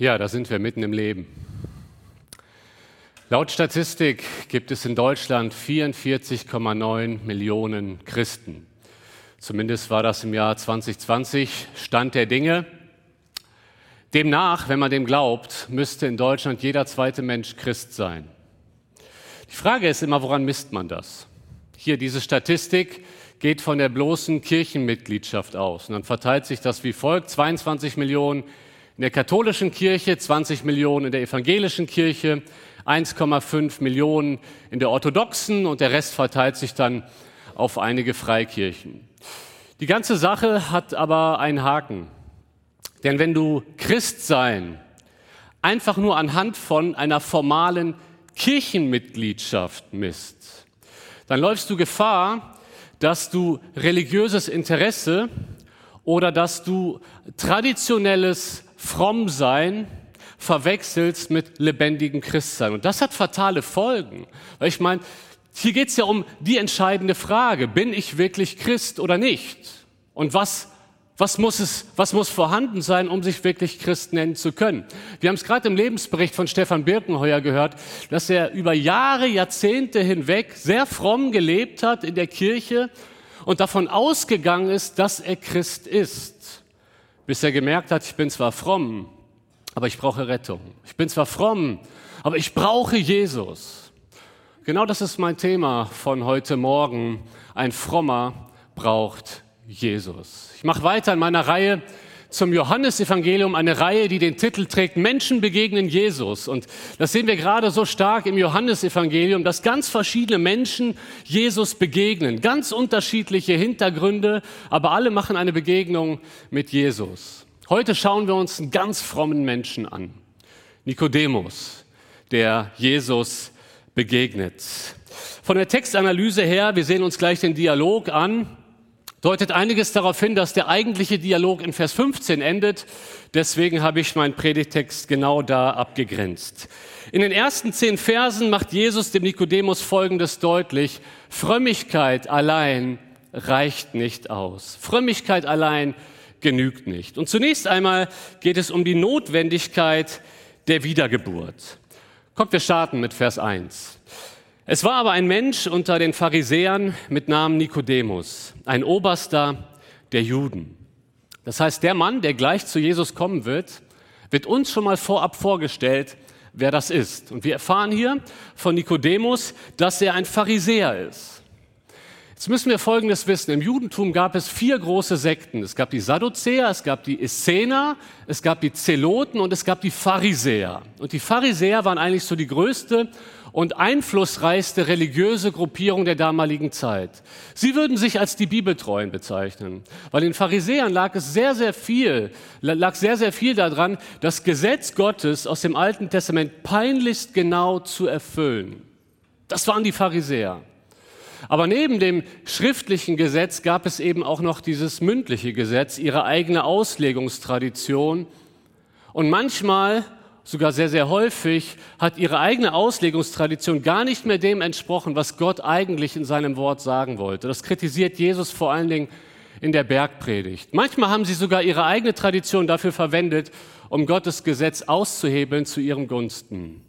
Ja, da sind wir mitten im Leben. Laut Statistik gibt es in Deutschland 44,9 Millionen Christen. Zumindest war das im Jahr 2020 Stand der Dinge. Demnach, wenn man dem glaubt, müsste in Deutschland jeder zweite Mensch Christ sein. Die Frage ist immer, woran misst man das? Hier diese Statistik geht von der bloßen Kirchenmitgliedschaft aus. Und dann verteilt sich das wie folgt. 22 Millionen in der katholischen Kirche, 20 Millionen in der evangelischen Kirche, 1,5 Millionen in der orthodoxen und der Rest verteilt sich dann auf einige Freikirchen. Die ganze Sache hat aber einen Haken. Denn wenn du Christsein einfach nur anhand von einer formalen Kirchenmitgliedschaft misst, dann läufst du Gefahr, dass du religiöses Interesse oder dass du traditionelles Frommsein verwechselst mit lebendigem Christsein. Und das hat fatale Folgen. Weil ich meine, hier geht es ja um die entscheidende Frage, bin ich wirklich Christ oder nicht? Und was was muss, es, was muss vorhanden sein, um sich wirklich Christ nennen zu können? Wir haben es gerade im Lebensbericht von Stefan Birkenheuer gehört, dass er über Jahre, Jahrzehnte hinweg sehr fromm gelebt hat in der Kirche und davon ausgegangen ist, dass er Christ ist. Bis er gemerkt hat, ich bin zwar fromm, aber ich brauche Rettung. Ich bin zwar fromm, aber ich brauche Jesus. Genau das ist mein Thema von heute Morgen. Ein Frommer braucht Jesus. Ich mache weiter in meiner Reihe zum Johannesevangelium, eine Reihe, die den Titel trägt Menschen begegnen Jesus. Und das sehen wir gerade so stark im Johannesevangelium, dass ganz verschiedene Menschen Jesus begegnen. Ganz unterschiedliche Hintergründe, aber alle machen eine Begegnung mit Jesus. Heute schauen wir uns einen ganz frommen Menschen an. Nikodemus, der Jesus begegnet. Von der Textanalyse her, wir sehen uns gleich den Dialog an, deutet einiges darauf hin, dass der eigentliche Dialog in Vers 15 endet. Deswegen habe ich meinen Predigtext genau da abgegrenzt. In den ersten zehn Versen macht Jesus dem Nikodemus Folgendes deutlich. Frömmigkeit allein reicht nicht aus. Frömmigkeit allein genügt nicht. Und zunächst einmal geht es um die Notwendigkeit der Wiedergeburt. Kommt, wir starten mit Vers 1. Es war aber ein Mensch unter den Pharisäern mit Namen Nikodemus, ein Oberster der Juden. Das heißt, der Mann, der gleich zu Jesus kommen wird, wird uns schon mal vorab vorgestellt, wer das ist. Und wir erfahren hier von Nikodemus, dass er ein Pharisäer ist. Jetzt müssen wir Folgendes wissen. Im Judentum gab es vier große Sekten. Es gab die Sadduzäer, es gab die Essener, es gab die Zeloten und es gab die Pharisäer. Und die Pharisäer waren eigentlich so die größte und einflussreichste religiöse Gruppierung der damaligen Zeit. Sie würden sich als die Bibeltreuen bezeichnen, weil den Pharisäern lag es sehr, sehr viel, lag sehr, sehr viel daran, das Gesetz Gottes aus dem Alten Testament peinlichst genau zu erfüllen. Das waren die Pharisäer. Aber neben dem schriftlichen Gesetz gab es eben auch noch dieses mündliche Gesetz, ihre eigene Auslegungstradition. Und manchmal sogar sehr, sehr häufig, hat ihre eigene Auslegungstradition gar nicht mehr dem entsprochen, was Gott eigentlich in seinem Wort sagen wollte. Das kritisiert Jesus vor allen Dingen in der Bergpredigt. Manchmal haben sie sogar ihre eigene Tradition dafür verwendet, um Gottes Gesetz auszuhebeln zu ihrem Gunsten.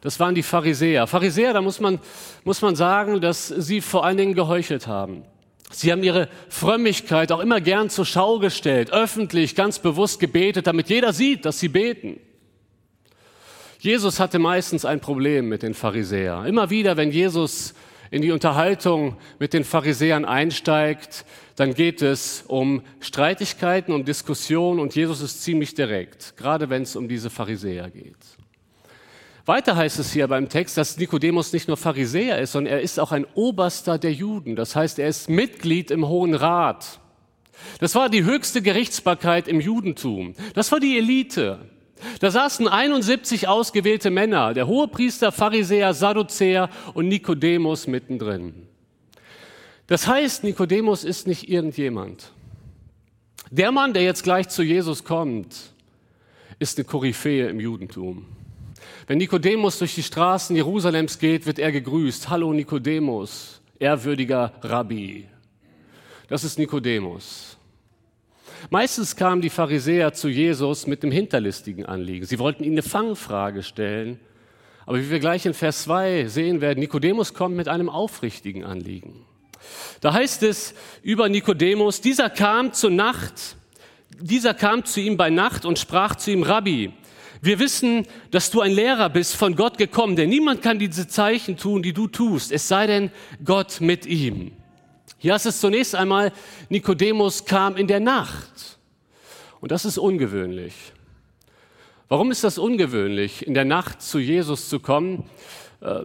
Das waren die Pharisäer. Pharisäer, da muss man, muss man sagen, dass sie vor allen Dingen geheuchelt haben. Sie haben ihre Frömmigkeit auch immer gern zur Schau gestellt, öffentlich, ganz bewusst gebetet, damit jeder sieht, dass sie beten. Jesus hatte meistens ein Problem mit den Pharisäern. Immer wieder, wenn Jesus in die Unterhaltung mit den Pharisäern einsteigt, dann geht es um Streitigkeiten, um Diskussionen und Jesus ist ziemlich direkt, gerade wenn es um diese Pharisäer geht. Weiter heißt es hier beim Text, dass Nikodemus nicht nur Pharisäer ist, sondern er ist auch ein Oberster der Juden. Das heißt, er ist Mitglied im Hohen Rat. Das war die höchste Gerichtsbarkeit im Judentum. Das war die Elite. Da saßen 71 ausgewählte Männer, der Hohepriester, Pharisäer, Sadduzäer und Nikodemus mittendrin. Das heißt, Nikodemus ist nicht irgendjemand. Der Mann, der jetzt gleich zu Jesus kommt, ist eine Koryphäe im Judentum. Wenn Nikodemus durch die Straßen Jerusalems geht, wird er gegrüßt. Hallo Nikodemus, ehrwürdiger Rabbi. Das ist Nikodemus. Meistens kamen die Pharisäer zu Jesus mit dem hinterlistigen Anliegen. Sie wollten ihn eine Fangfrage stellen. Aber wie wir gleich in Vers 2 sehen werden, Nikodemus kommt mit einem aufrichtigen Anliegen. Da heißt es über Nikodemus, dieser kam zur Nacht, dieser kam zu ihm bei Nacht und sprach zu ihm, Rabbi, wir wissen, dass du ein Lehrer bist, von Gott gekommen, denn niemand kann diese Zeichen tun, die du tust, es sei denn Gott mit ihm. Hier ist es zunächst einmal, Nikodemus kam in der Nacht. Und das ist ungewöhnlich. Warum ist das ungewöhnlich, in der Nacht zu Jesus zu kommen? Äh,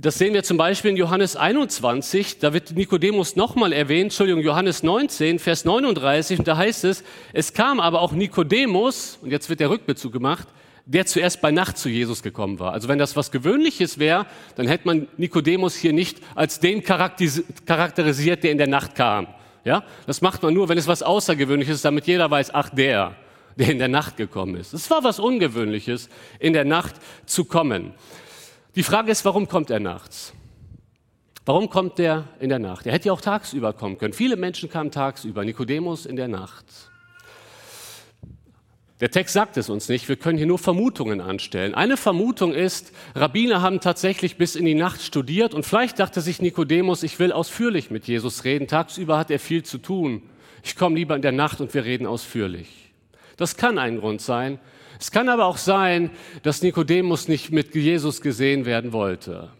das sehen wir zum Beispiel in Johannes 21, da wird Nikodemus nochmal erwähnt, Entschuldigung, Johannes 19, Vers 39, und da heißt es, es kam aber auch Nikodemus, und jetzt wird der Rückbezug gemacht, der zuerst bei Nacht zu Jesus gekommen war. Also wenn das was Gewöhnliches wäre, dann hätte man Nikodemus hier nicht als den charakterisiert, der in der Nacht kam. Ja, das macht man nur, wenn es was Außergewöhnliches ist, damit jeder weiß, ach der, der in der Nacht gekommen ist. Es war was Ungewöhnliches, in der Nacht zu kommen. Die Frage ist, warum kommt er nachts? Warum kommt er in der Nacht? Er hätte ja auch tagsüber kommen können. Viele Menschen kamen tagsüber, Nikodemus in der Nacht. Der Text sagt es uns nicht, wir können hier nur Vermutungen anstellen. Eine Vermutung ist, Rabbiner haben tatsächlich bis in die Nacht studiert und vielleicht dachte sich Nikodemus, ich will ausführlich mit Jesus reden. Tagsüber hat er viel zu tun. Ich komme lieber in der Nacht und wir reden ausführlich. Das kann ein Grund sein. Es kann aber auch sein, dass Nikodemus nicht mit Jesus gesehen werden wollte.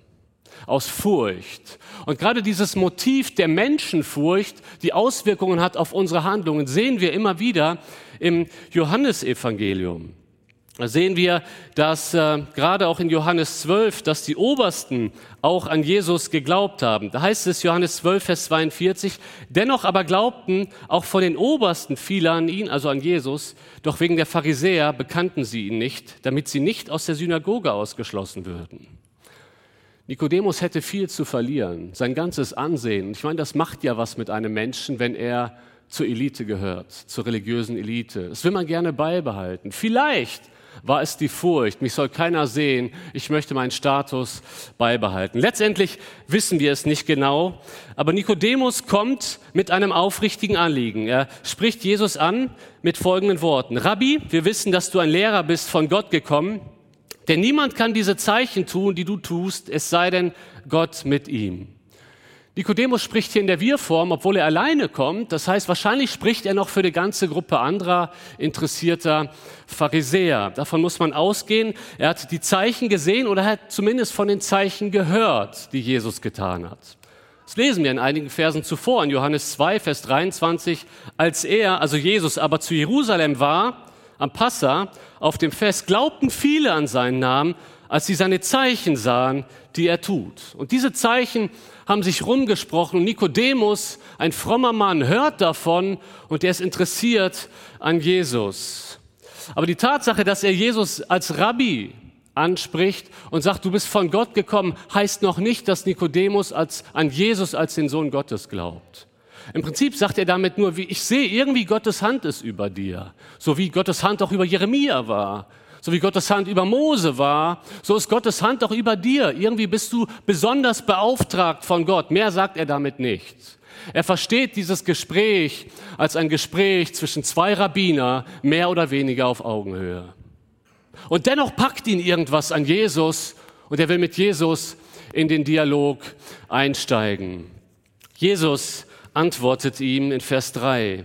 Aus Furcht. Und gerade dieses Motiv der Menschenfurcht, die Auswirkungen hat auf unsere Handlungen, sehen wir immer wieder im Johannesevangelium. Da sehen wir, dass äh, gerade auch in Johannes 12, dass die Obersten auch an Jesus geglaubt haben. Da heißt es Johannes 12, Vers 42, dennoch aber glaubten auch von den Obersten viele an ihn, also an Jesus, doch wegen der Pharisäer bekannten sie ihn nicht, damit sie nicht aus der Synagoge ausgeschlossen würden. Nikodemus hätte viel zu verlieren, sein ganzes Ansehen. Ich meine, das macht ja was mit einem Menschen, wenn er zur Elite gehört, zur religiösen Elite. Das will man gerne beibehalten. Vielleicht war es die Furcht, mich soll keiner sehen, ich möchte meinen Status beibehalten. Letztendlich wissen wir es nicht genau, aber Nikodemus kommt mit einem aufrichtigen Anliegen. Er spricht Jesus an mit folgenden Worten. Rabbi, wir wissen, dass du ein Lehrer bist, von Gott gekommen, denn niemand kann diese Zeichen tun, die du tust, es sei denn Gott mit ihm. Nikodemus spricht hier in der Wir-Form, obwohl er alleine kommt. Das heißt, wahrscheinlich spricht er noch für die ganze Gruppe anderer interessierter Pharisäer. Davon muss man ausgehen. Er hat die Zeichen gesehen oder hat zumindest von den Zeichen gehört, die Jesus getan hat. Das lesen wir in einigen Versen zuvor, in Johannes 2, Vers 23. Als er, also Jesus, aber zu Jerusalem war, am Passa, auf dem Fest, glaubten viele an seinen Namen, als sie seine Zeichen sahen, die er tut. Und diese Zeichen haben sich rumgesprochen. Nikodemus, ein frommer Mann, hört davon und er ist interessiert an Jesus. Aber die Tatsache, dass er Jesus als Rabbi anspricht und sagt, du bist von Gott gekommen, heißt noch nicht, dass Nikodemus als, an Jesus als den Sohn Gottes glaubt. Im Prinzip sagt er damit nur, wie ich sehe, irgendwie Gottes Hand ist über dir, so wie Gottes Hand auch über Jeremia war. So wie Gottes Hand über Mose war, so ist Gottes Hand auch über dir. Irgendwie bist du besonders beauftragt von Gott. Mehr sagt er damit nicht. Er versteht dieses Gespräch als ein Gespräch zwischen zwei Rabbiner, mehr oder weniger auf Augenhöhe. Und dennoch packt ihn irgendwas an Jesus und er will mit Jesus in den Dialog einsteigen. Jesus antwortet ihm in Vers 3.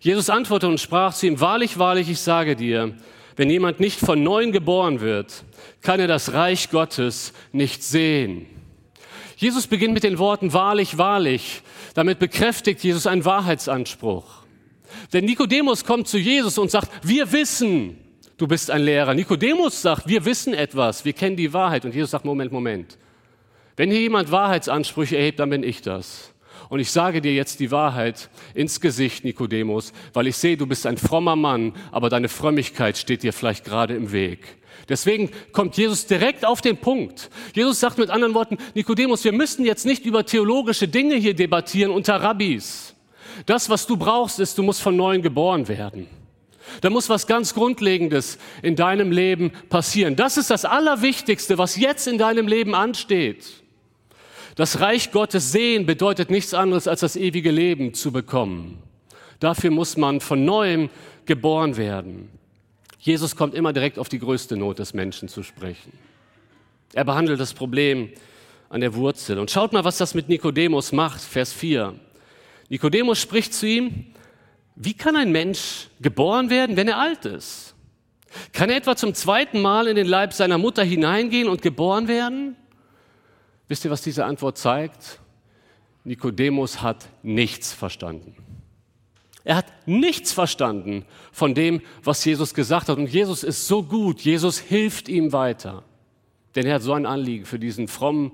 Jesus antwortete und sprach zu ihm, wahrlich, wahrlich, ich sage dir, wenn jemand nicht von neuem geboren wird, kann er das Reich Gottes nicht sehen. Jesus beginnt mit den Worten wahrlich, wahrlich. Damit bekräftigt Jesus einen Wahrheitsanspruch. Denn Nikodemus kommt zu Jesus und sagt, wir wissen, du bist ein Lehrer. Nikodemus sagt, wir wissen etwas, wir kennen die Wahrheit. Und Jesus sagt, Moment, Moment. Wenn hier jemand Wahrheitsansprüche erhebt, dann bin ich das. Und ich sage dir jetzt die Wahrheit ins Gesicht, Nikodemus, weil ich sehe, du bist ein frommer Mann, aber deine Frömmigkeit steht dir vielleicht gerade im Weg. Deswegen kommt Jesus direkt auf den Punkt. Jesus sagt mit anderen Worten, Nikodemus, wir müssen jetzt nicht über theologische Dinge hier debattieren unter Rabbis. Das, was du brauchst, ist, du musst von neuem geboren werden. Da muss was ganz Grundlegendes in deinem Leben passieren. Das ist das Allerwichtigste, was jetzt in deinem Leben ansteht. Das Reich Gottes sehen bedeutet nichts anderes als das ewige Leben zu bekommen. Dafür muss man von neuem geboren werden. Jesus kommt immer direkt auf die größte Not des Menschen zu sprechen. Er behandelt das Problem an der Wurzel. Und schaut mal, was das mit Nikodemus macht, Vers 4. Nikodemus spricht zu ihm, wie kann ein Mensch geboren werden, wenn er alt ist? Kann er etwa zum zweiten Mal in den Leib seiner Mutter hineingehen und geboren werden? Wisst ihr, was diese Antwort zeigt? Nikodemus hat nichts verstanden. Er hat nichts verstanden von dem, was Jesus gesagt hat. Und Jesus ist so gut. Jesus hilft ihm weiter. Denn er hat so ein Anliegen für diesen frommen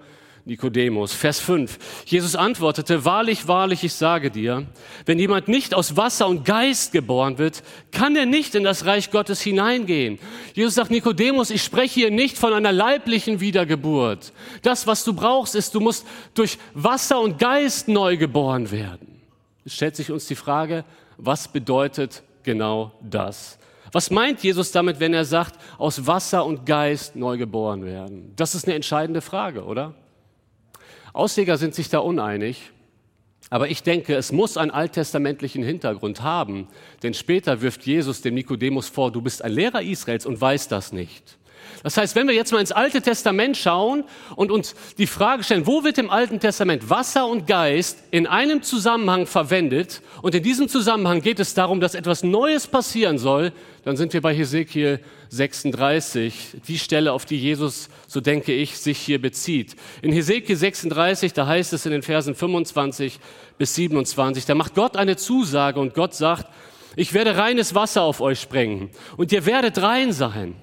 Nikodemus. Vers 5. Jesus antwortete, wahrlich, wahrlich, ich sage dir, wenn jemand nicht aus Wasser und Geist geboren wird, kann er nicht in das Reich Gottes hineingehen. Jesus sagt, Nikodemus, ich spreche hier nicht von einer leiblichen Wiedergeburt. Das, was du brauchst, ist, du musst durch Wasser und Geist neu geboren werden. Es stellt sich uns die Frage, was bedeutet genau das? Was meint Jesus damit, wenn er sagt, aus Wasser und Geist neu geboren werden? Das ist eine entscheidende Frage, oder? Ausleger sind sich da uneinig, aber ich denke, es muss einen alttestamentlichen Hintergrund haben, denn später wirft Jesus dem Nikodemus vor, du bist ein Lehrer Israels und weißt das nicht. Das heißt, wenn wir jetzt mal ins Alte Testament schauen und uns die Frage stellen, wo wird im Alten Testament Wasser und Geist in einem Zusammenhang verwendet und in diesem Zusammenhang geht es darum, dass etwas Neues passieren soll, dann sind wir bei Hesekiel 36, die Stelle, auf die Jesus, so denke ich, sich hier bezieht. In Hesekiel 36, da heißt es in den Versen 25 bis 27, da macht Gott eine Zusage und Gott sagt, ich werde reines Wasser auf euch sprengen und ihr werdet rein sein.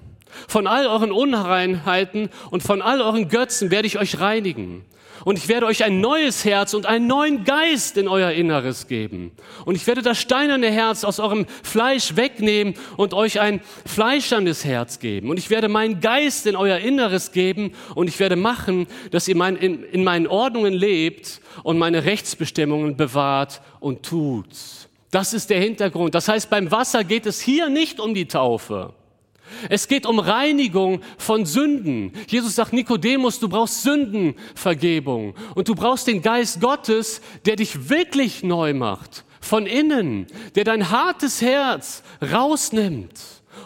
Von all euren Unreinheiten und von all euren Götzen werde ich euch reinigen. Und ich werde euch ein neues Herz und einen neuen Geist in euer Inneres geben. Und ich werde das steinerne Herz aus eurem Fleisch wegnehmen und euch ein fleischernes Herz geben. Und ich werde meinen Geist in euer Inneres geben und ich werde machen, dass ihr mein, in, in meinen Ordnungen lebt und meine Rechtsbestimmungen bewahrt und tut. Das ist der Hintergrund. Das heißt, beim Wasser geht es hier nicht um die Taufe. Es geht um Reinigung von Sünden. Jesus sagt, Nikodemus, du brauchst Sündenvergebung und du brauchst den Geist Gottes, der dich wirklich neu macht, von innen, der dein hartes Herz rausnimmt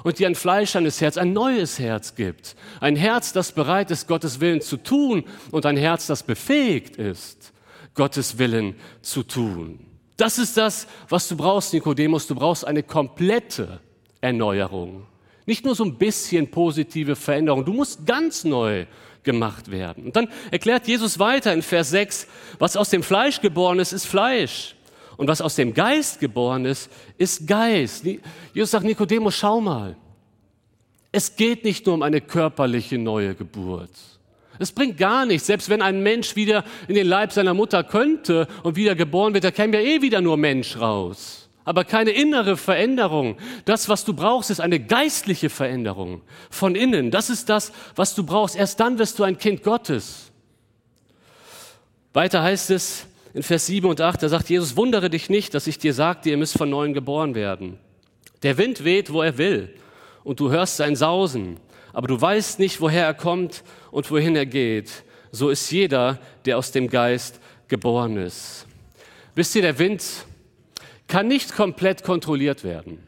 und dir ein fleischernes Herz, ein neues Herz gibt. Ein Herz, das bereit ist, Gottes Willen zu tun und ein Herz, das befähigt ist, Gottes Willen zu tun. Das ist das, was du brauchst, Nikodemus. Du brauchst eine komplette Erneuerung. Nicht nur so ein bisschen positive Veränderung. Du musst ganz neu gemacht werden. Und dann erklärt Jesus weiter in Vers 6, was aus dem Fleisch geboren ist, ist Fleisch. Und was aus dem Geist geboren ist, ist Geist. Jesus sagt, Nikodemus, schau mal. Es geht nicht nur um eine körperliche neue Geburt. Es bringt gar nichts. Selbst wenn ein Mensch wieder in den Leib seiner Mutter könnte und wieder geboren wird, da käme ja eh wieder nur Mensch raus aber keine innere Veränderung. Das, was du brauchst, ist eine geistliche Veränderung von innen. Das ist das, was du brauchst. Erst dann wirst du ein Kind Gottes. Weiter heißt es in Vers 7 und 8, da sagt Jesus, wundere dich nicht, dass ich dir sagte, ihr müsst von neuem geboren werden. Der Wind weht, wo er will, und du hörst sein Sausen, aber du weißt nicht, woher er kommt und wohin er geht. So ist jeder, der aus dem Geist geboren ist. Wisst ihr, der Wind kann nicht komplett kontrolliert werden.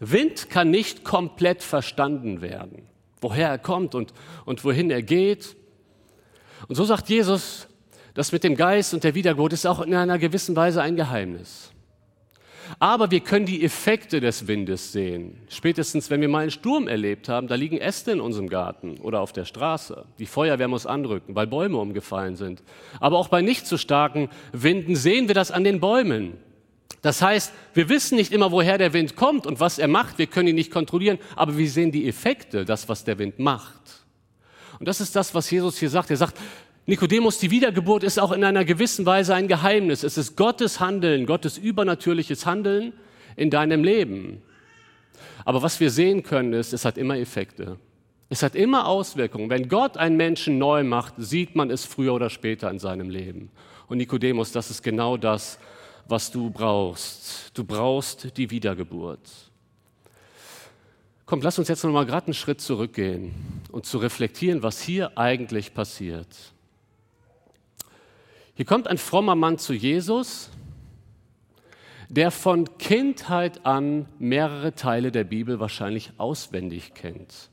Wind kann nicht komplett verstanden werden, woher er kommt und, und wohin er geht. Und so sagt Jesus, das mit dem Geist und der Wiedergeburt ist auch in einer gewissen Weise ein Geheimnis. Aber wir können die Effekte des Windes sehen. Spätestens, wenn wir mal einen Sturm erlebt haben, da liegen Äste in unserem Garten oder auf der Straße. Die Feuerwehr muss anrücken, weil Bäume umgefallen sind. Aber auch bei nicht so starken Winden sehen wir das an den Bäumen. Das heißt, wir wissen nicht immer, woher der Wind kommt und was er macht. Wir können ihn nicht kontrollieren, aber wir sehen die Effekte, das, was der Wind macht. Und das ist das, was Jesus hier sagt. Er sagt, Nikodemus, die Wiedergeburt ist auch in einer gewissen Weise ein Geheimnis. Es ist Gottes Handeln, Gottes übernatürliches Handeln in deinem Leben. Aber was wir sehen können, ist, es hat immer Effekte. Es hat immer Auswirkungen. Wenn Gott einen Menschen neu macht, sieht man es früher oder später in seinem Leben. Und Nikodemus, das ist genau das, was du brauchst. Du brauchst die Wiedergeburt. Komm, lass uns jetzt noch mal gerade einen Schritt zurückgehen und zu reflektieren, was hier eigentlich passiert. Hier kommt ein frommer Mann zu Jesus. der von Kindheit an mehrere Teile der Bibel wahrscheinlich auswendig kennt.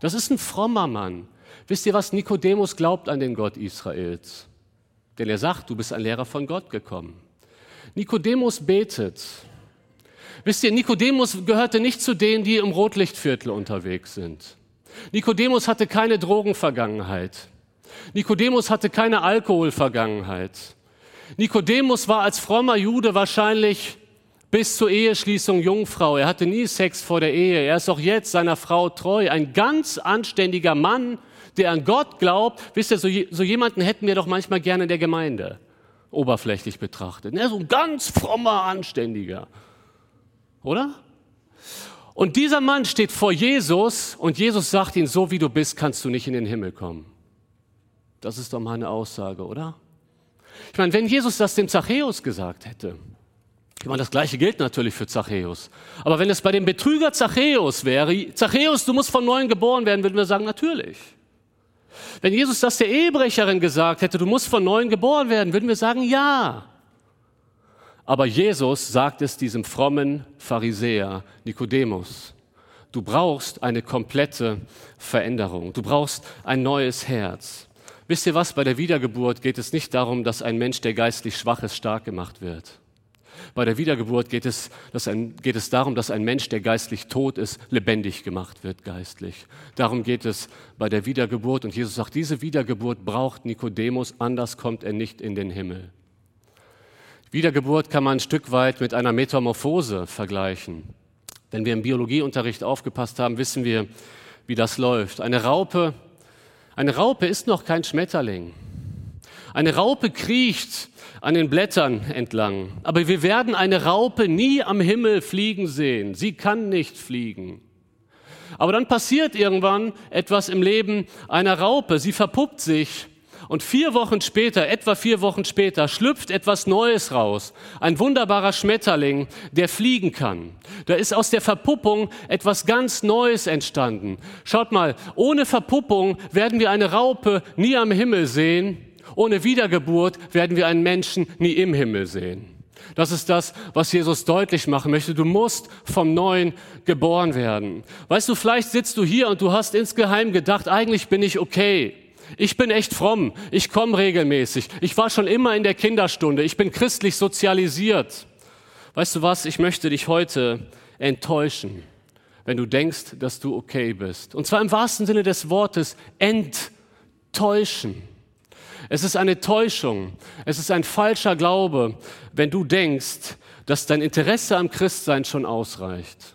Das ist ein frommer Mann. Wisst ihr, was Nikodemus glaubt an den Gott Israels? Denn er sagt, du bist ein Lehrer von Gott gekommen. Nikodemus betet. Wisst ihr, Nikodemus gehörte nicht zu denen, die im Rotlichtviertel unterwegs sind. Nikodemus hatte keine Drogenvergangenheit. Nikodemus hatte keine Alkoholvergangenheit. Nikodemus war als frommer Jude wahrscheinlich bis zur Eheschließung Jungfrau. Er hatte nie Sex vor der Ehe. Er ist auch jetzt seiner Frau treu. Ein ganz anständiger Mann, der an Gott glaubt. Wisst ihr, so, so jemanden hätten wir doch manchmal gerne in der Gemeinde, oberflächlich betrachtet. Ist so ein ganz frommer, anständiger. Oder? Und dieser Mann steht vor Jesus und Jesus sagt ihm, so wie du bist, kannst du nicht in den Himmel kommen. Das ist doch mal eine Aussage, oder? Ich meine, wenn Jesus das dem Zachäus gesagt hätte, ich meine, das Gleiche gilt natürlich für Zachäus. Aber wenn es bei dem Betrüger Zachäus wäre, Zachäus, du musst von neuem geboren werden, würden wir sagen, natürlich. Wenn Jesus das der Ehebrecherin gesagt hätte, du musst von neuem geboren werden, würden wir sagen, ja. Aber Jesus sagt es diesem frommen Pharisäer Nikodemus. Du brauchst eine komplette Veränderung. Du brauchst ein neues Herz. Wisst ihr was? Bei der Wiedergeburt geht es nicht darum, dass ein Mensch, der geistlich schwach ist, stark gemacht wird. Bei der Wiedergeburt geht es, ein, geht es darum, dass ein Mensch, der geistlich tot ist, lebendig gemacht wird geistlich. Darum geht es bei der Wiedergeburt. Und Jesus sagt, diese Wiedergeburt braucht Nikodemus, anders kommt er nicht in den Himmel. Wiedergeburt kann man ein Stück weit mit einer Metamorphose vergleichen. Wenn wir im Biologieunterricht aufgepasst haben, wissen wir, wie das läuft. Eine Raupe, eine Raupe ist noch kein Schmetterling. Eine Raupe kriecht an den Blättern entlang. Aber wir werden eine Raupe nie am Himmel fliegen sehen. Sie kann nicht fliegen. Aber dann passiert irgendwann etwas im Leben einer Raupe. Sie verpuppt sich und vier Wochen später, etwa vier Wochen später, schlüpft etwas Neues raus. Ein wunderbarer Schmetterling, der fliegen kann. Da ist aus der Verpuppung etwas ganz Neues entstanden. Schaut mal, ohne Verpuppung werden wir eine Raupe nie am Himmel sehen. Ohne Wiedergeburt werden wir einen Menschen nie im Himmel sehen. Das ist das, was Jesus deutlich machen möchte. Du musst vom Neuen geboren werden. Weißt du, vielleicht sitzt du hier und du hast insgeheim gedacht, eigentlich bin ich okay. Ich bin echt fromm. Ich komme regelmäßig. Ich war schon immer in der Kinderstunde. Ich bin christlich sozialisiert. Weißt du was? Ich möchte dich heute enttäuschen, wenn du denkst, dass du okay bist. Und zwar im wahrsten Sinne des Wortes enttäuschen. Es ist eine Täuschung. Es ist ein falscher Glaube, wenn du denkst, dass dein Interesse am Christsein schon ausreicht.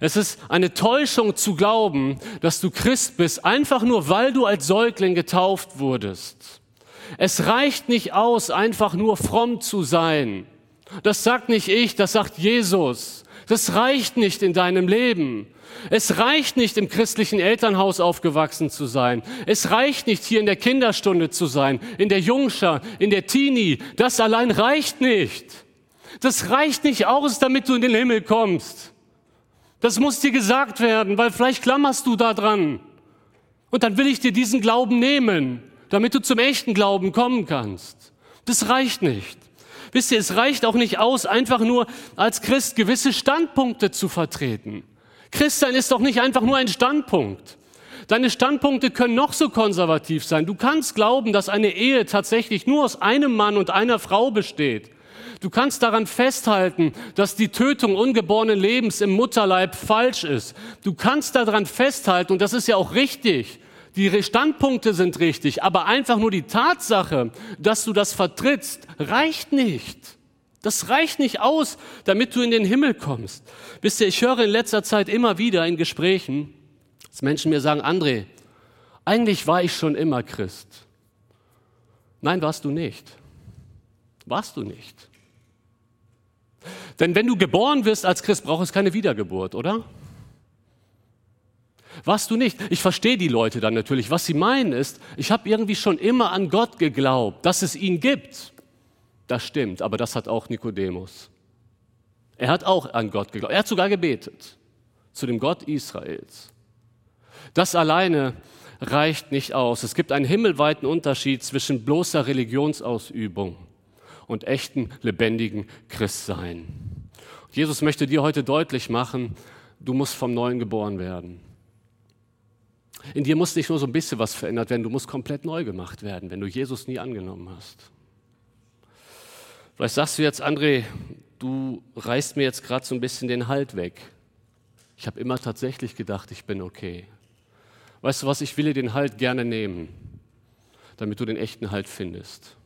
Es ist eine Täuschung zu glauben, dass du Christ bist, einfach nur weil du als Säugling getauft wurdest. Es reicht nicht aus, einfach nur fromm zu sein. Das sagt nicht ich, das sagt Jesus. Das reicht nicht in deinem Leben. Es reicht nicht, im christlichen Elternhaus aufgewachsen zu sein. Es reicht nicht, hier in der Kinderstunde zu sein, in der Jungschar, in der Teenie. Das allein reicht nicht. Das reicht nicht aus, damit du in den Himmel kommst. Das muss dir gesagt werden, weil vielleicht klammerst du da dran. Und dann will ich dir diesen Glauben nehmen, damit du zum echten Glauben kommen kannst. Das reicht nicht. Wisst ihr, es reicht auch nicht aus, einfach nur als Christ gewisse Standpunkte zu vertreten. Christsein ist doch nicht einfach nur ein Standpunkt. Deine Standpunkte können noch so konservativ sein. Du kannst glauben, dass eine Ehe tatsächlich nur aus einem Mann und einer Frau besteht. Du kannst daran festhalten, dass die Tötung ungeborenen Lebens im Mutterleib falsch ist. Du kannst daran festhalten, und das ist ja auch richtig, die Standpunkte sind richtig, aber einfach nur die Tatsache, dass du das vertrittst, reicht nicht. Das reicht nicht aus, damit du in den Himmel kommst. Wisst ihr, ich höre in letzter Zeit immer wieder in Gesprächen, dass Menschen mir sagen, André, eigentlich war ich schon immer Christ. Nein, warst du nicht. Warst du nicht. Denn wenn du geboren wirst als Christ, braucht es keine Wiedergeburt, oder? Warst du nicht? Ich verstehe die Leute dann natürlich. Was sie meinen ist, ich habe irgendwie schon immer an Gott geglaubt, dass es ihn gibt. Das stimmt, aber das hat auch Nikodemus. Er hat auch an Gott geglaubt. Er hat sogar gebetet zu dem Gott Israels. Das alleine reicht nicht aus. Es gibt einen himmelweiten Unterschied zwischen bloßer Religionsausübung und echten, lebendigen Christsein. Jesus möchte dir heute deutlich machen, du musst vom Neuen geboren werden. In dir muss nicht nur so ein bisschen was verändert werden, du musst komplett neu gemacht werden, wenn du Jesus nie angenommen hast. Vielleicht sagst du jetzt, André, du reißt mir jetzt gerade so ein bisschen den Halt weg. Ich habe immer tatsächlich gedacht, ich bin okay. Weißt du was, ich will dir den Halt gerne nehmen, damit du den echten Halt findest.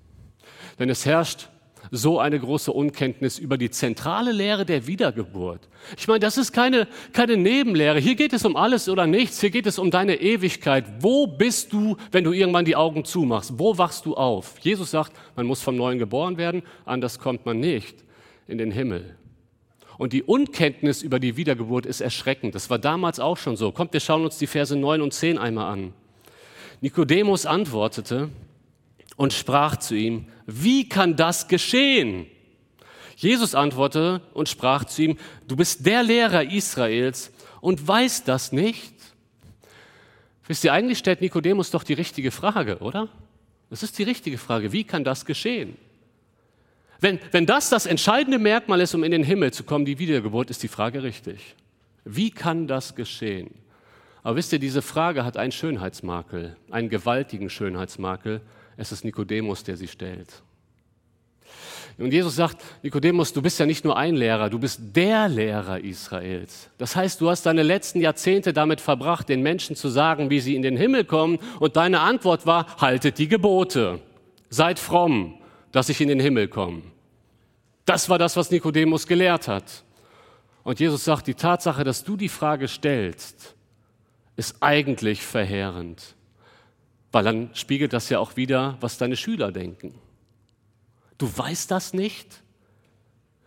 Denn es herrscht so eine große Unkenntnis über die zentrale Lehre der Wiedergeburt. Ich meine, das ist keine, keine Nebenlehre. Hier geht es um alles oder nichts. Hier geht es um deine Ewigkeit. Wo bist du, wenn du irgendwann die Augen zumachst? Wo wachst du auf? Jesus sagt, man muss vom Neuen geboren werden, anders kommt man nicht in den Himmel. Und die Unkenntnis über die Wiedergeburt ist erschreckend. Das war damals auch schon so. Kommt, wir schauen uns die Verse 9 und 10 einmal an. Nikodemus antwortete, und sprach zu ihm, wie kann das geschehen? Jesus antwortete und sprach zu ihm, du bist der Lehrer Israels und weißt das nicht? Wisst ihr, eigentlich stellt Nikodemus doch die richtige Frage, oder? Das ist die richtige Frage. Wie kann das geschehen? Wenn, wenn das das entscheidende Merkmal ist, um in den Himmel zu kommen, die Wiedergeburt, ist die Frage richtig. Wie kann das geschehen? Aber wisst ihr, diese Frage hat einen Schönheitsmakel, einen gewaltigen Schönheitsmakel, es ist Nikodemus, der sie stellt. Und Jesus sagt, Nikodemus, du bist ja nicht nur ein Lehrer, du bist der Lehrer Israels. Das heißt, du hast deine letzten Jahrzehnte damit verbracht, den Menschen zu sagen, wie sie in den Himmel kommen. Und deine Antwort war, haltet die Gebote. Seid fromm, dass ich in den Himmel komme. Das war das, was Nikodemus gelehrt hat. Und Jesus sagt, die Tatsache, dass du die Frage stellst, ist eigentlich verheerend. Weil dann spiegelt das ja auch wieder, was deine Schüler denken. Du weißt das nicht?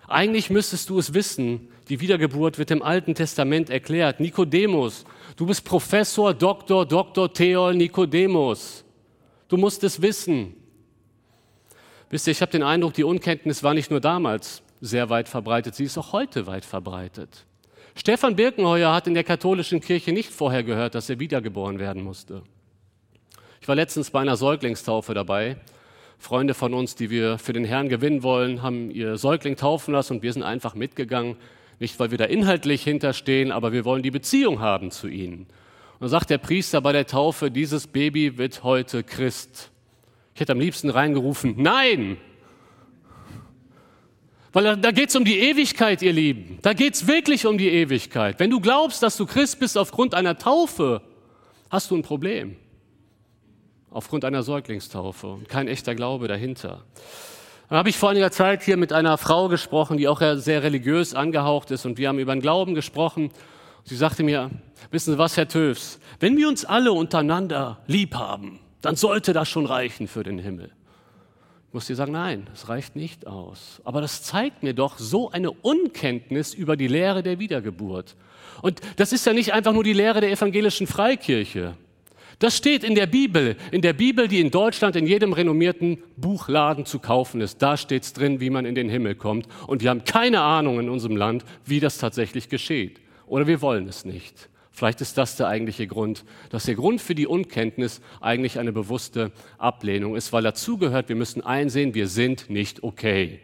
Eigentlich müsstest du es wissen. Die Wiedergeburt wird im Alten Testament erklärt. Nikodemus, du bist Professor, Doktor, Doktor Theol Nikodemus. Du musst es wissen. Wisst ihr, ich habe den Eindruck, die Unkenntnis war nicht nur damals sehr weit verbreitet, sie ist auch heute weit verbreitet. Stefan Birkenheuer hat in der katholischen Kirche nicht vorher gehört, dass er wiedergeboren werden musste. Ich war letztens bei einer Säuglingstaufe dabei. Freunde von uns, die wir für den Herrn gewinnen wollen, haben ihr Säugling taufen lassen und wir sind einfach mitgegangen. Nicht, weil wir da inhaltlich hinterstehen, aber wir wollen die Beziehung haben zu ihnen. Und dann sagt der Priester bei der Taufe, dieses Baby wird heute Christ. Ich hätte am liebsten reingerufen, nein! Weil da geht es um die Ewigkeit, ihr Lieben. Da geht es wirklich um die Ewigkeit. Wenn du glaubst, dass du Christ bist aufgrund einer Taufe, hast du ein Problem aufgrund einer Säuglingstaufe und kein echter Glaube dahinter. Dann habe ich vor einiger Zeit hier mit einer Frau gesprochen, die auch sehr religiös angehaucht ist und wir haben über den Glauben gesprochen. Sie sagte mir, wissen Sie was, Herr Töfs, wenn wir uns alle untereinander lieb haben, dann sollte das schon reichen für den Himmel. Ich muss dir sagen, nein, das reicht nicht aus. Aber das zeigt mir doch so eine Unkenntnis über die Lehre der Wiedergeburt. Und das ist ja nicht einfach nur die Lehre der evangelischen Freikirche. Das steht in der Bibel, in der Bibel, die in Deutschland in jedem renommierten Buchladen zu kaufen ist. Da steht es drin, wie man in den Himmel kommt. Und wir haben keine Ahnung in unserem Land, wie das tatsächlich geschieht. Oder wir wollen es nicht. Vielleicht ist das der eigentliche Grund, dass der Grund für die Unkenntnis eigentlich eine bewusste Ablehnung ist, weil dazu gehört, wir müssen einsehen, wir sind nicht okay.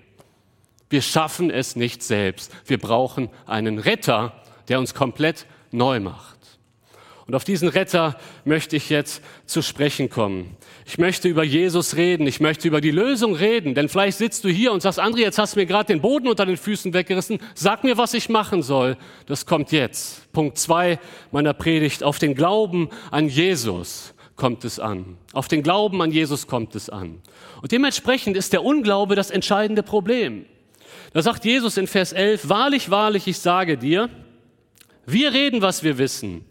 Wir schaffen es nicht selbst. Wir brauchen einen Retter, der uns komplett neu macht. Und auf diesen Retter möchte ich jetzt zu sprechen kommen. Ich möchte über Jesus reden. Ich möchte über die Lösung reden. Denn vielleicht sitzt du hier und sagst, André, jetzt hast du mir gerade den Boden unter den Füßen weggerissen. Sag mir, was ich machen soll. Das kommt jetzt. Punkt zwei meiner Predigt. Auf den Glauben an Jesus kommt es an. Auf den Glauben an Jesus kommt es an. Und dementsprechend ist der Unglaube das entscheidende Problem. Da sagt Jesus in Vers 11, wahrlich, wahrlich, ich sage dir, wir reden, was wir wissen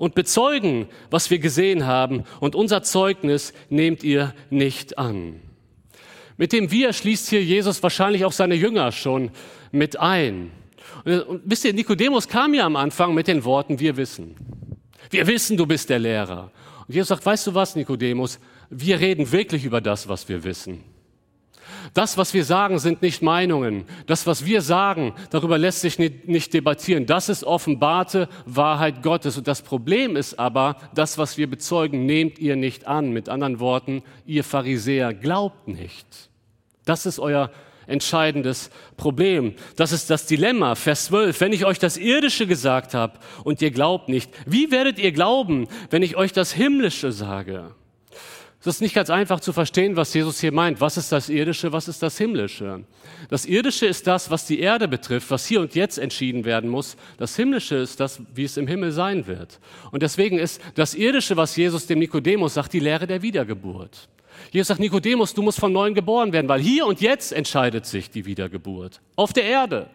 und bezeugen, was wir gesehen haben, und unser Zeugnis nehmt ihr nicht an. Mit dem Wir schließt hier Jesus wahrscheinlich auch seine Jünger schon mit ein. Und wisst ihr, Nikodemus kam ja am Anfang mit den Worten, wir wissen. Wir wissen, du bist der Lehrer. Und Jesus sagt, weißt du was, Nikodemus, wir reden wirklich über das, was wir wissen. Das, was wir sagen, sind nicht Meinungen. Das, was wir sagen, darüber lässt sich nicht, debattieren. Das ist offenbarte Wahrheit Gottes. Und das Problem ist aber, das, was wir bezeugen, nehmt ihr nicht an. Mit anderen Worten, ihr Pharisäer glaubt nicht. Das ist euer entscheidendes Problem. Das ist das Dilemma. Vers 12. Wenn ich euch das Irdische gesagt habe und ihr glaubt nicht, wie werdet ihr glauben, wenn ich euch das Himmlische sage? Es ist nicht ganz einfach zu verstehen, was Jesus hier meint. Was ist das Irdische, was ist das Himmlische? Das Irdische ist das, was die Erde betrifft, was hier und jetzt entschieden werden muss. Das Himmlische ist das, wie es im Himmel sein wird. Und deswegen ist das Irdische, was Jesus dem Nikodemus sagt, die Lehre der Wiedergeburt. Jesus sagt, Nikodemus, du musst von neuem geboren werden, weil hier und jetzt entscheidet sich die Wiedergeburt. Auf der Erde.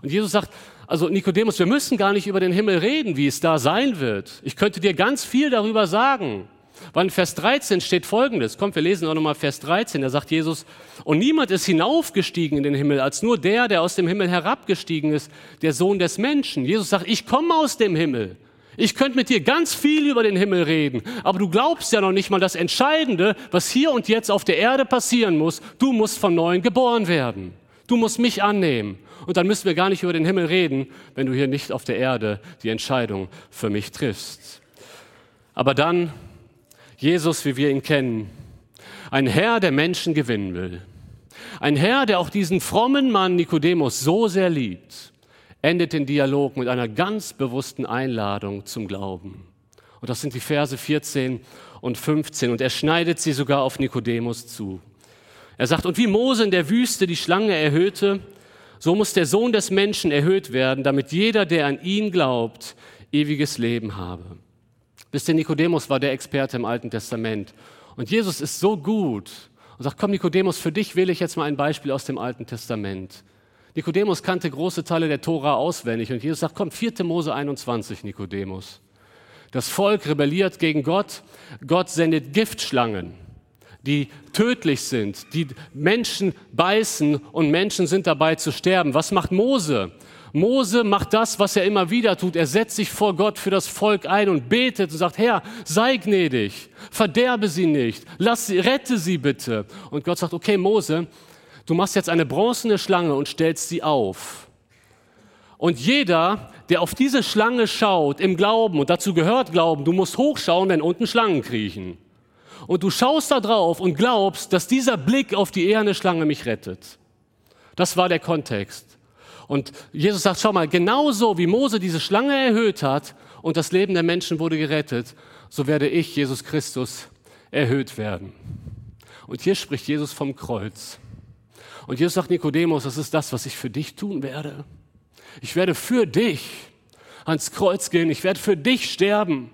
Und Jesus sagt, also Nikodemus, wir müssen gar nicht über den Himmel reden, wie es da sein wird. Ich könnte dir ganz viel darüber sagen. Weil in Vers 13 steht Folgendes. Kommt, wir lesen auch nochmal Vers 13. Da sagt Jesus, und niemand ist hinaufgestiegen in den Himmel, als nur der, der aus dem Himmel herabgestiegen ist, der Sohn des Menschen. Jesus sagt, ich komme aus dem Himmel. Ich könnte mit dir ganz viel über den Himmel reden, aber du glaubst ja noch nicht mal das Entscheidende, was hier und jetzt auf der Erde passieren muss. Du musst von neuem geboren werden. Du musst mich annehmen. Und dann müssen wir gar nicht über den Himmel reden, wenn du hier nicht auf der Erde die Entscheidung für mich triffst. Aber dann Jesus, wie wir ihn kennen. Ein Herr, der Menschen gewinnen will. Ein Herr, der auch diesen frommen Mann Nikodemus so sehr liebt, endet den Dialog mit einer ganz bewussten Einladung zum Glauben. Und das sind die Verse 14 und 15. Und er schneidet sie sogar auf Nikodemus zu. Er sagt, und wie Mose in der Wüste die Schlange erhöhte, so muss der Sohn des Menschen erhöht werden, damit jeder, der an ihn glaubt, ewiges Leben habe. Wisst ihr, Nikodemus war der Experte im Alten Testament. Und Jesus ist so gut und sagt, komm Nikodemus, für dich wähle ich jetzt mal ein Beispiel aus dem Alten Testament. Nikodemus kannte große Teile der Tora auswendig und Jesus sagt, komm, 4. Mose 21, Nikodemus. Das Volk rebelliert gegen Gott. Gott sendet Giftschlangen, die tödlich sind, die Menschen beißen und Menschen sind dabei zu sterben. Was macht Mose? Mose macht das, was er immer wieder tut. Er setzt sich vor Gott für das Volk ein und betet und sagt, Herr, sei gnädig, verderbe sie nicht, lass sie, rette sie bitte. Und Gott sagt, okay, Mose, du machst jetzt eine bronzene Schlange und stellst sie auf. Und jeder, der auf diese Schlange schaut, im Glauben, und dazu gehört Glauben, du musst hochschauen, wenn unten Schlangen kriechen. Und du schaust da drauf und glaubst, dass dieser Blick auf die eherne Schlange mich rettet. Das war der Kontext. Und Jesus sagt, schau mal, genauso wie Mose diese Schlange erhöht hat und das Leben der Menschen wurde gerettet, so werde ich, Jesus Christus, erhöht werden. Und hier spricht Jesus vom Kreuz. Und Jesus sagt, Nikodemus, das ist das, was ich für dich tun werde. Ich werde für dich ans Kreuz gehen, ich werde für dich sterben.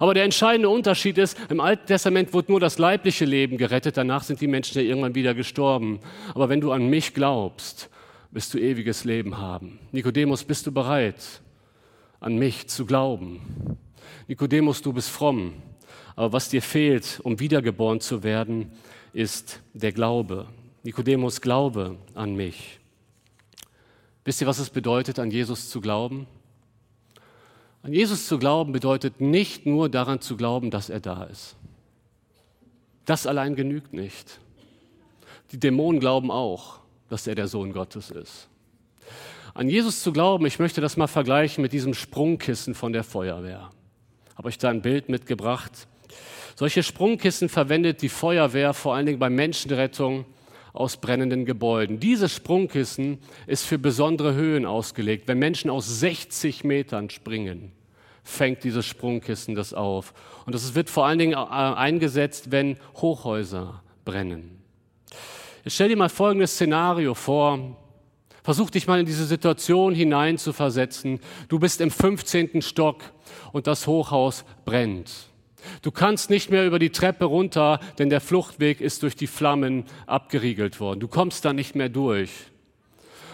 Aber der entscheidende Unterschied ist, im Alten Testament wurde nur das leibliche Leben gerettet, danach sind die Menschen ja irgendwann wieder gestorben. Aber wenn du an mich glaubst, wirst du ewiges Leben haben. Nikodemus, bist du bereit, an mich zu glauben? Nikodemus, du bist fromm, aber was dir fehlt, um wiedergeboren zu werden, ist der Glaube. Nikodemus, glaube an mich. Wisst ihr, was es bedeutet, an Jesus zu glauben? An Jesus zu glauben bedeutet nicht nur daran zu glauben, dass er da ist. Das allein genügt nicht. Die Dämonen glauben auch dass er der Sohn Gottes ist. An Jesus zu glauben, ich möchte das mal vergleichen mit diesem Sprungkissen von der Feuerwehr. Habe euch da ein Bild mitgebracht. Solche Sprungkissen verwendet die Feuerwehr vor allen Dingen bei Menschenrettung aus brennenden Gebäuden. Dieses Sprungkissen ist für besondere Höhen ausgelegt. Wenn Menschen aus 60 Metern springen, fängt dieses Sprungkissen das auf. Und das wird vor allen Dingen äh, eingesetzt, wenn Hochhäuser brennen. Jetzt stell dir mal folgendes Szenario vor. Versuch dich mal in diese Situation hineinzuversetzen. Du bist im 15. Stock und das Hochhaus brennt. Du kannst nicht mehr über die Treppe runter, denn der Fluchtweg ist durch die Flammen abgeriegelt worden. Du kommst da nicht mehr durch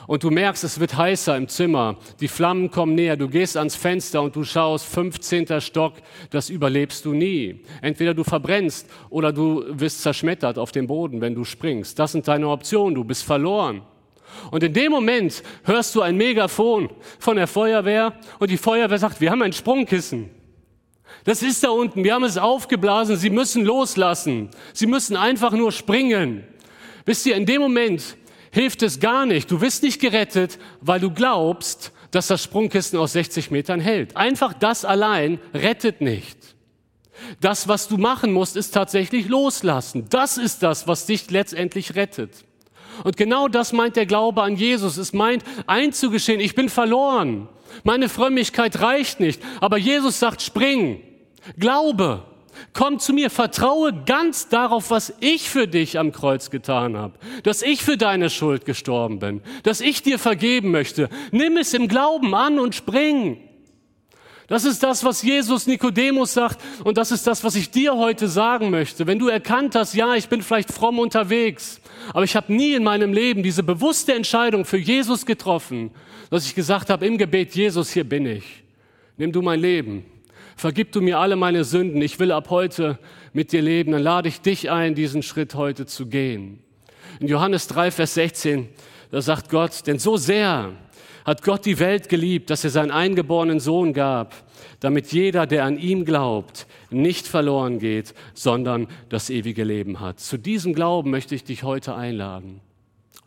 und du merkst, es wird heißer im Zimmer, die Flammen kommen näher, du gehst ans Fenster und du schaust, 15. Stock, das überlebst du nie. Entweder du verbrennst oder du wirst zerschmettert auf dem Boden, wenn du springst. Das sind deine Optionen, du bist verloren. Und in dem Moment hörst du ein Megafon von der Feuerwehr und die Feuerwehr sagt, wir haben ein Sprungkissen. Das ist da unten, wir haben es aufgeblasen, Sie müssen loslassen. Sie müssen einfach nur springen. Wisst ihr, in dem Moment hilft es gar nicht. Du wirst nicht gerettet, weil du glaubst, dass das Sprungkissen aus 60 Metern hält. Einfach das allein rettet nicht. Das, was du machen musst, ist tatsächlich loslassen. Das ist das, was dich letztendlich rettet. Und genau das meint der Glaube an Jesus. Es meint einzugestehen, ich bin verloren. Meine Frömmigkeit reicht nicht. Aber Jesus sagt, spring, glaube, komm zu mir, vertraue ganz darauf, was ich für dich am Kreuz getan habe, dass ich für deine Schuld gestorben bin, dass ich dir vergeben möchte. Nimm es im Glauben an und spring. Das ist das, was Jesus Nikodemus sagt und das ist das, was ich dir heute sagen möchte. Wenn du erkannt hast, ja, ich bin vielleicht fromm unterwegs, aber ich habe nie in meinem Leben diese bewusste Entscheidung für Jesus getroffen, dass ich gesagt habe im Gebet, Jesus, hier bin ich. Nimm du mein Leben. Vergib du mir alle meine Sünden. Ich will ab heute mit dir leben. Dann lade ich dich ein, diesen Schritt heute zu gehen. In Johannes 3, Vers 16, da sagt Gott, denn so sehr hat Gott die Welt geliebt, dass er seinen eingeborenen Sohn gab, damit jeder, der an ihm glaubt, nicht verloren geht, sondern das ewige Leben hat. Zu diesem Glauben möchte ich dich heute einladen.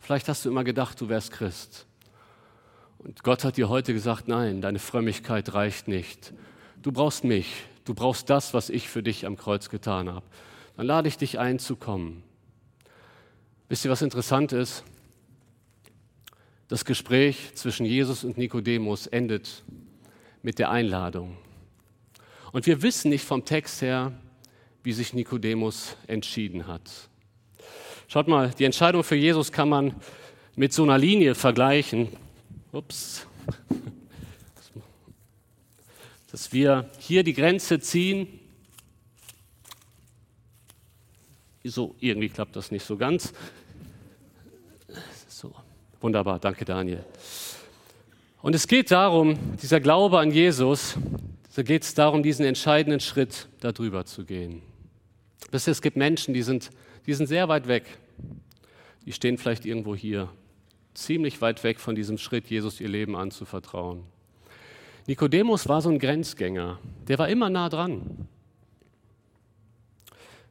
Vielleicht hast du immer gedacht, du wärst Christ. Und Gott hat dir heute gesagt, nein, deine Frömmigkeit reicht nicht. Du brauchst mich, du brauchst das, was ich für dich am Kreuz getan habe. Dann lade ich dich ein zu kommen. Wisst ihr, was interessant ist? Das Gespräch zwischen Jesus und Nikodemus endet mit der Einladung. Und wir wissen nicht vom Text her, wie sich Nikodemus entschieden hat. Schaut mal, die Entscheidung für Jesus kann man mit so einer Linie vergleichen. Ups. Dass wir hier die Grenze ziehen. So, irgendwie klappt das nicht so ganz. So. Wunderbar, danke Daniel. Und es geht darum, dieser Glaube an Jesus, da geht es darum, diesen entscheidenden Schritt darüber zu gehen. Es gibt Menschen, die sind, die sind sehr weit weg. Die stehen vielleicht irgendwo hier, ziemlich weit weg von diesem Schritt, Jesus ihr Leben anzuvertrauen. Nikodemus war so ein Grenzgänger, der war immer nah dran.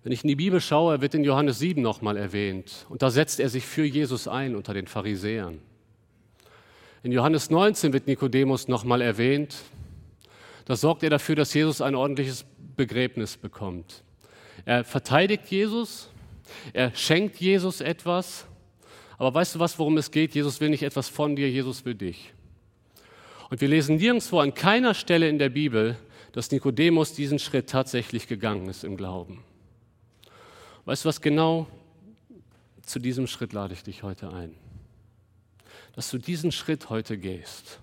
Wenn ich in die Bibel schaue, wird in Johannes 7 nochmal erwähnt. Und da setzt er sich für Jesus ein unter den Pharisäern. In Johannes 19 wird Nikodemus nochmal erwähnt. Da sorgt er dafür, dass Jesus ein ordentliches Begräbnis bekommt. Er verteidigt Jesus, er schenkt Jesus etwas. Aber weißt du was, worum es geht? Jesus will nicht etwas von dir, Jesus will dich. Und wir lesen nirgendwo an keiner Stelle in der Bibel, dass Nikodemus diesen Schritt tatsächlich gegangen ist im Glauben. Weißt du was genau? Zu diesem Schritt lade ich dich heute ein. Dass du diesen Schritt heute gehst.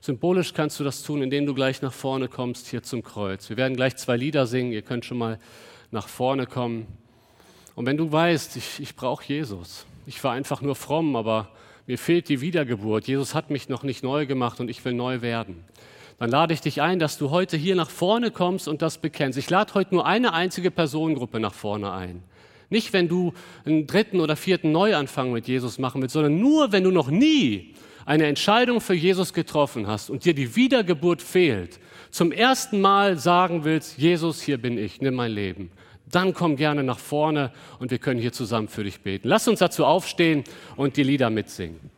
Symbolisch kannst du das tun, indem du gleich nach vorne kommst hier zum Kreuz. Wir werden gleich zwei Lieder singen. Ihr könnt schon mal nach vorne kommen. Und wenn du weißt, ich, ich brauche Jesus, ich war einfach nur fromm, aber mir fehlt die Wiedergeburt, Jesus hat mich noch nicht neu gemacht und ich will neu werden, dann lade ich dich ein, dass du heute hier nach vorne kommst und das bekennst. Ich lade heute nur eine einzige Personengruppe nach vorne ein. Nicht, wenn du einen dritten oder vierten Neuanfang mit Jesus machen willst, sondern nur, wenn du noch nie eine Entscheidung für Jesus getroffen hast und dir die Wiedergeburt fehlt, zum ersten Mal sagen willst, Jesus, hier bin ich, nimm mein Leben. Dann komm gerne nach vorne und wir können hier zusammen für dich beten. Lass uns dazu aufstehen und die Lieder mitsingen.